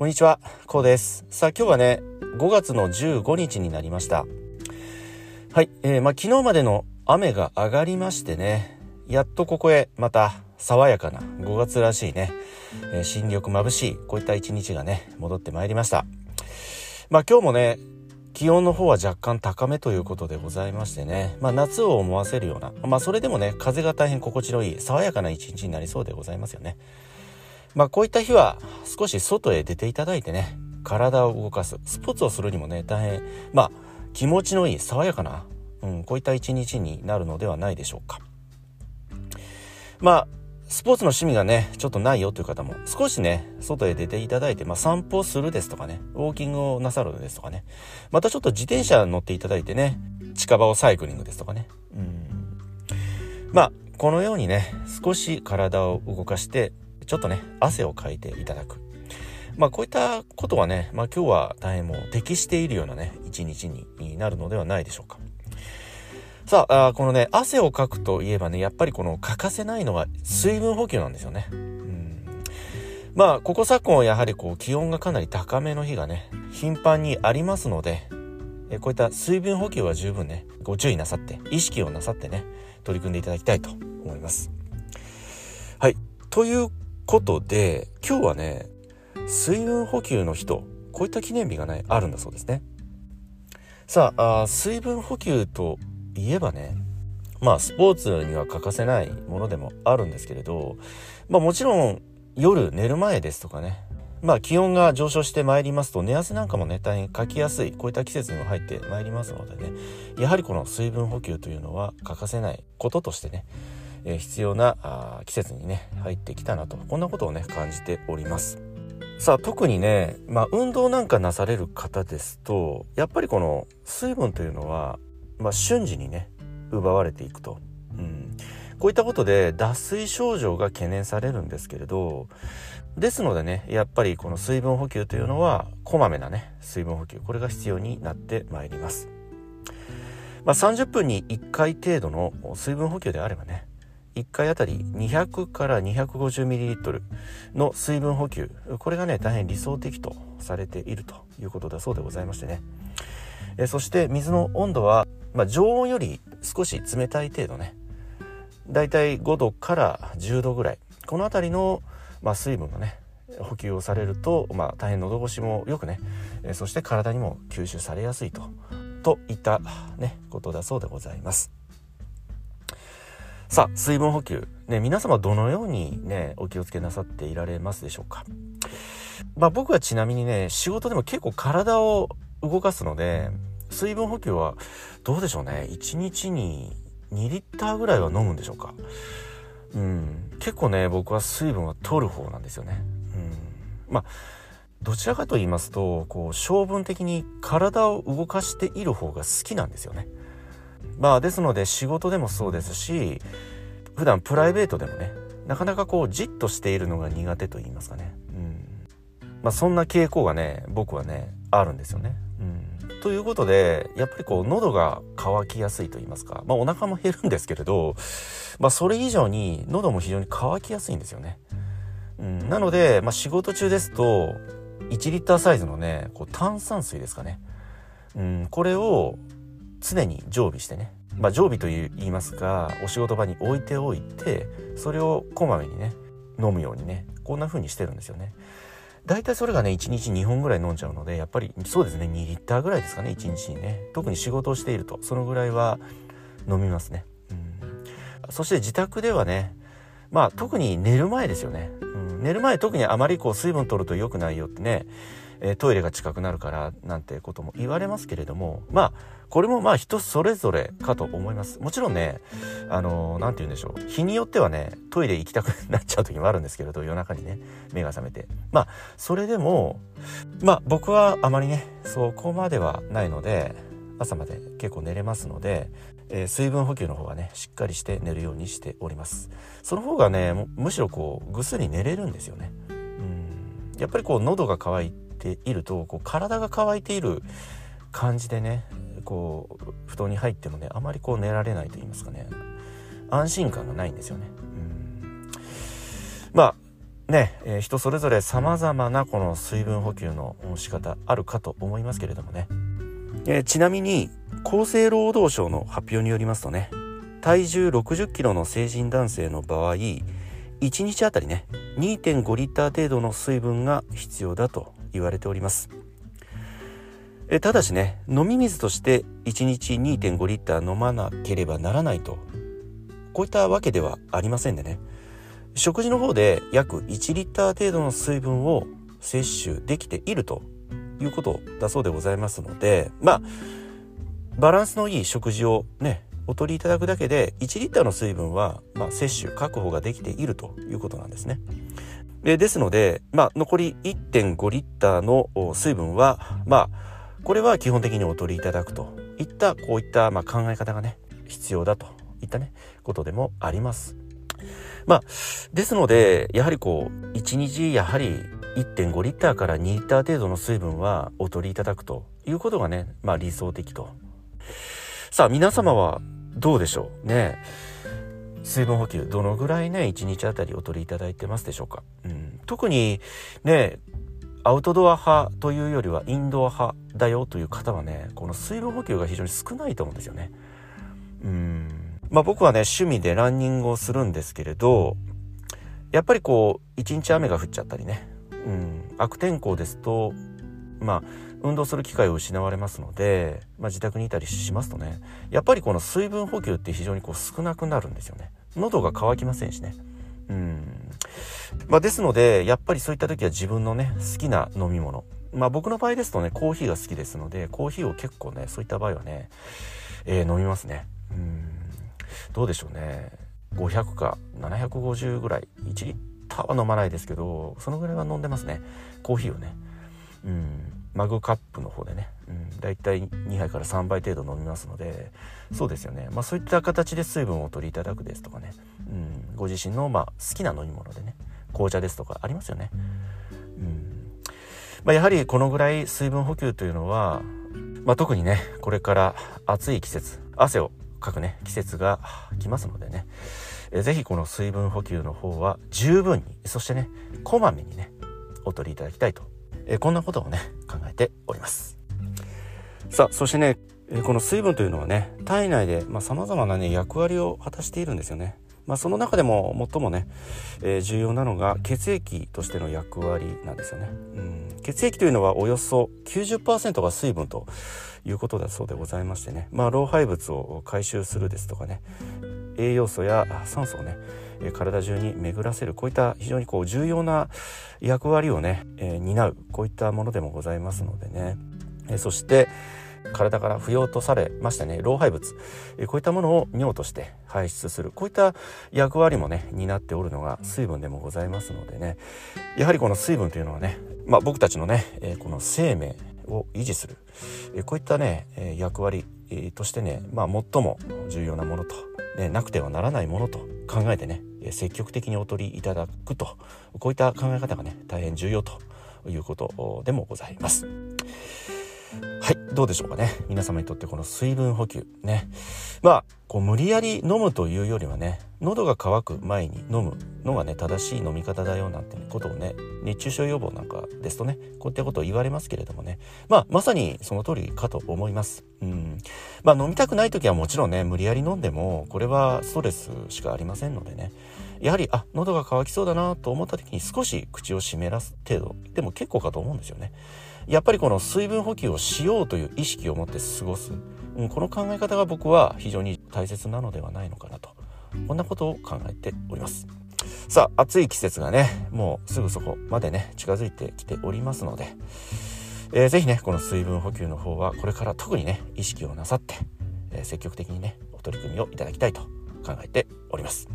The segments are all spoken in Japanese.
こんにちは、こうです。さあ今日はね、5月の15日になりました。はい、えー、まあ昨日までの雨が上がりましてね、やっとここへまた爽やかな5月らしいね、えー、新緑眩しい、こういった一日がね、戻ってまいりました。まあ今日もね、気温の方は若干高めということでございましてね、まあ夏を思わせるような、まあそれでもね、風が大変心地のいい、爽やかな一日になりそうでございますよね。まあこういった日は少し外へ出ていただいてね、体を動かす、スポーツをするにもね、大変、まあ気持ちのいい、爽やかな、うん、こういった一日になるのではないでしょうか。まあ、スポーツの趣味がね、ちょっとないよという方も、少しね、外へ出ていただいて、まあ散歩するですとかね、ウォーキングをなさるですとかね、またちょっと自転車乗っていただいてね、近場をサイクリングですとかね、うん。まあ、このようにね、少し体を動かして、ちょっとね、汗をかいていただく。まあこういったことはね、まあ今日は大変もう適しているようなね、一日になるのではないでしょうか。さああ、このね、汗をかくといえばね、やっぱりこの欠かせないのが水分補給なんですよね。うん、まあ、ここ昨今はやはりこう気温がかなり高めの日がね、頻繁にありますので、えこういった水分補給は十分ね、ご注意なさって、意識をなさってね、取り組んでいただきたいと思います。はい。ということで、今日はね、水分補給の日と、こういった記念日がね、あるんだそうですね。さあ、あ水分補給といえばね、まあ、スポーツには欠かせないものでもあるんですけれど、まあもちろん夜寝る前ですとかね、まあ気温が上昇してまいりますと寝汗なんかもね大変かきやすいこういった季節にも入ってまいりますのでねやはりこの水分補給というのは欠かせないこととしてねえー、必要なあ季節にね入ってきたなと。こんなことをね感じております。さあ特にね、まあ、運動なんかなされる方ですとやっぱりこの水分というのは、まあ、瞬時にね奪われていくと、うん、こういったことで脱水症状が懸念されるんですけれどですのでねやっぱりこの水分補給というのはこまめなね水分補給これが必要になってまいります。まあ、30分に1回程度の水分補給であればね1回あたり200から 250ml の水分補給。これがね大変理想的とされているということだそうでございましてね。えそして水の温度は、まあ、常温より少し冷たい程度ね。だいたい5度から10度ぐらい。この辺りの、まあ、水分のね補給をされると、まあ、大変喉越しもよくね。えそして体にも吸収されやすいとといったねことだそうでございます。さあ、水分補給。ね、皆様どのようにね、お気をつけなさっていられますでしょうか？まあ僕はちなみにね、仕事でも結構体を動かすので、水分補給はどうでしょうね？1日に2リッターぐらいは飲むんでしょうか？うん。結構ね、僕は水分は取る方なんですよね。うん。まあ、どちらかと言いますと、こう、性分的に体を動かしている方が好きなんですよね。まあですので仕事でもそうですし普段プライベートでもねなかなかこうじっとしているのが苦手と言いますかね、うん。まあ、そんな傾向がね僕はねあるんですよね。うん、ということでやっぱりこう喉が渇きやすいと言いますか、まあ、お腹も減るんですけれど、まあ、それ以上に喉も非常に渇きやすいんですよね。うん、なので、まあ、仕事中ですと1リッターサイズのねこう炭酸水ですかね、うん、これを常に常備してね、まあ、常備と言いますかお仕事場に置いておいてそれをこまめにね飲むようにねこんな風にしてるんですよね。大体それがね1日2本ぐらい飲んじゃうのでやっぱりそうですね2リッターぐらいですかね1日にね特に仕事をしているとそのぐらいは飲みますね。そして自宅ではねまあ特に寝る前ですよね。うん、寝る前特にあまりこう水分取ると良くないよってねえトイレが近くなるからなんてことも言われますけれどもまあこれもまあ人それぞれかと思います。もちろんねあの何、ー、て言うんでしょう。日によってはねトイレ行きたくなっちゃう時もあるんですけれど夜中にね目が覚めて。まあそれでもまあ僕はあまりねそこまではないので朝まで結構寝れますので、えー、水分補給の方はねしっかりして寝るようにしております。その方がねむしろこうぐっすり寝れるんですよね。うん。やっぱりこう喉が渇いているとこう体が乾いている感じでねこう布団に入ってもねあまりこう寝られないと言いますかね。安心感がないんですよね。うん。まあね、えー、人それぞれ様々なこの水分補給の仕方あるかと思いますけれどもね、えー、ちなみに厚生労働省の発表によりますとね体重60キロの成人男性の場合1日あたりね2.5リッター程度の水分が必要だと言われております。えただしね飲み水として1日2.5リッター飲まなければならないとこういったわけではありませんでね食事の方で約1リッター程度の水分を摂取できているということだそうでございますのでまあバランスのいい食事をねお取りいただくだけで1リッターの水分は、まあ、摂取確保ができているということなんですね。でですので、まあ、残り1.5リッターの水分はまあこれは基本的にお取りいただくと。いったこういった、まあ、考え方がね必要だといったねことでもあります。まあですのでやはりこう1日やはり1.5リッターから2リッター程度の水分はお取りいただくということがね、まあ、理想的と。さあ皆様はどうでしょう？ね。水分補給どのぐらいね1日あたりお取りいただいてますでしょうか、うん、特にねアウトドア派というよりはインドア派だよという方はねこの水分補給が非常に少ないと思うんですよね。うん。まあ僕はね趣味でランニングをするんですけれどやっぱりこう一日雨が降っちゃったりね。うん。悪天候ですとまあ運動する機会を失われますので、まあ、自宅にいたりしますとね。やっぱりこの水分補給って非常にこう少なくなるんですよね。喉が渇きませんしね。うん。まあ、ですのでやっぱりそういった時は自分のね好きな飲み物。まあ僕の場合ですとねコーヒーが好きですのでコーヒーを結構ねそういった場合はね、えー、飲みますね。うん。どうでしょうね。500か750ぐらい。1リッターは飲まないですけどそのぐらいは飲んでますね。コーヒーをね。うん。マグカップの方でね、うん、だいたい2杯から3杯程度飲みますので。そうですよね、まあ、そういった形で水分をお取りいただくですとかね、うん、ご自身のま好きな飲み物でね。紅茶ですとかありますよね。うん。まあ、やはりこのぐらい水分補給というのは、まあ、特にねこれから暑い季節汗をかくね季節が来ますのでね。是非この水分補給の方は十分にそしてねこまめにねお取りいただきたいと。えこんなことをね考えております。さあそしてねこの水分というのはね体内でさまざ、まなね役割を果たしているんですよね。まあ、その中でも最もね、えー、重要なのが血液としての役割なんですよね、うん、血液というのはおよそ90%が水分ということだそうでございましてね、まあ、老廃物を回収するですとかね。栄養素や酸素をね体中に巡らせるこういった非常にこう重要な役割をね、えー、担うこういったものでもございますのでね、えー、そして体から不要とされましたね老廃物、えー、こういったものを尿として排出するこういった役割もね担っておるのが水分でもございますのでね。やはりこの水分というのはね、まあ、僕たちのね、えこの生命を維持する、えこういったね、え役割、としてね、まあ、最も重要なものと、ね、なくてはならないものと考えてね積極的にお取りいただくとこういった考え方がね大変重要ということでもございます。はいどうでしょうかね。皆様にとってこの水分補給ね。まあこう無理やり飲むというよりはね喉が渇く前に飲むのがね正しい飲み方だよなんてことをね熱中症予防なんかですとねこういったことを言われますけれどもね。まあまさにその通りかと思います。うん。まあ飲みたくない時はもちろんね無理やり飲んでもこれはストレスしかありませんのでね。やはりあ喉が渇きそうだなと思った時に少し口を湿らす程度でも結構かと思うんですよね。やっぱりこの水分補給をしようという意識を持って過ごす、うん、この考え方が僕は非常に大切なのではないのかなと。こんなことを考えております。さあ暑い季節がねもうすぐそこまでね近づいてきておりますので、えー、ぜひねこの水分補給の方はこれから特にね意識をなさって、えー、積極的にねお取り組みをいただきたいと考えております。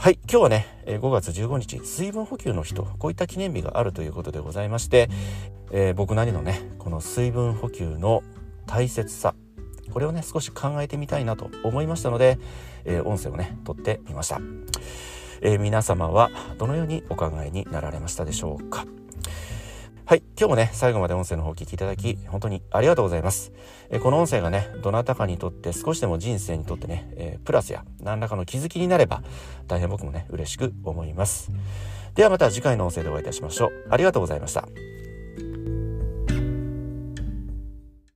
はい、今日はね、5月15日、水分補給の日と、こういった記念日があるということでございまして、えー、僕なりのね、この水分補給の大切さ、これをね、少し考えてみたいなと思いましたので、えー、音声をね、撮ってみました。えー、皆様はどのようにお考えになられましたでしょうか。はい。今日もね、最後まで音声の方をお聞きいただき、本当にありがとうございます。えこの音声がね、どなたかにとって少しでも人生にとってね、え、プラスや何らかの気づきになれば、大変僕もね、嬉しく思います。ではまた次回の音声でお会いいたしましょう。ありがとうございました。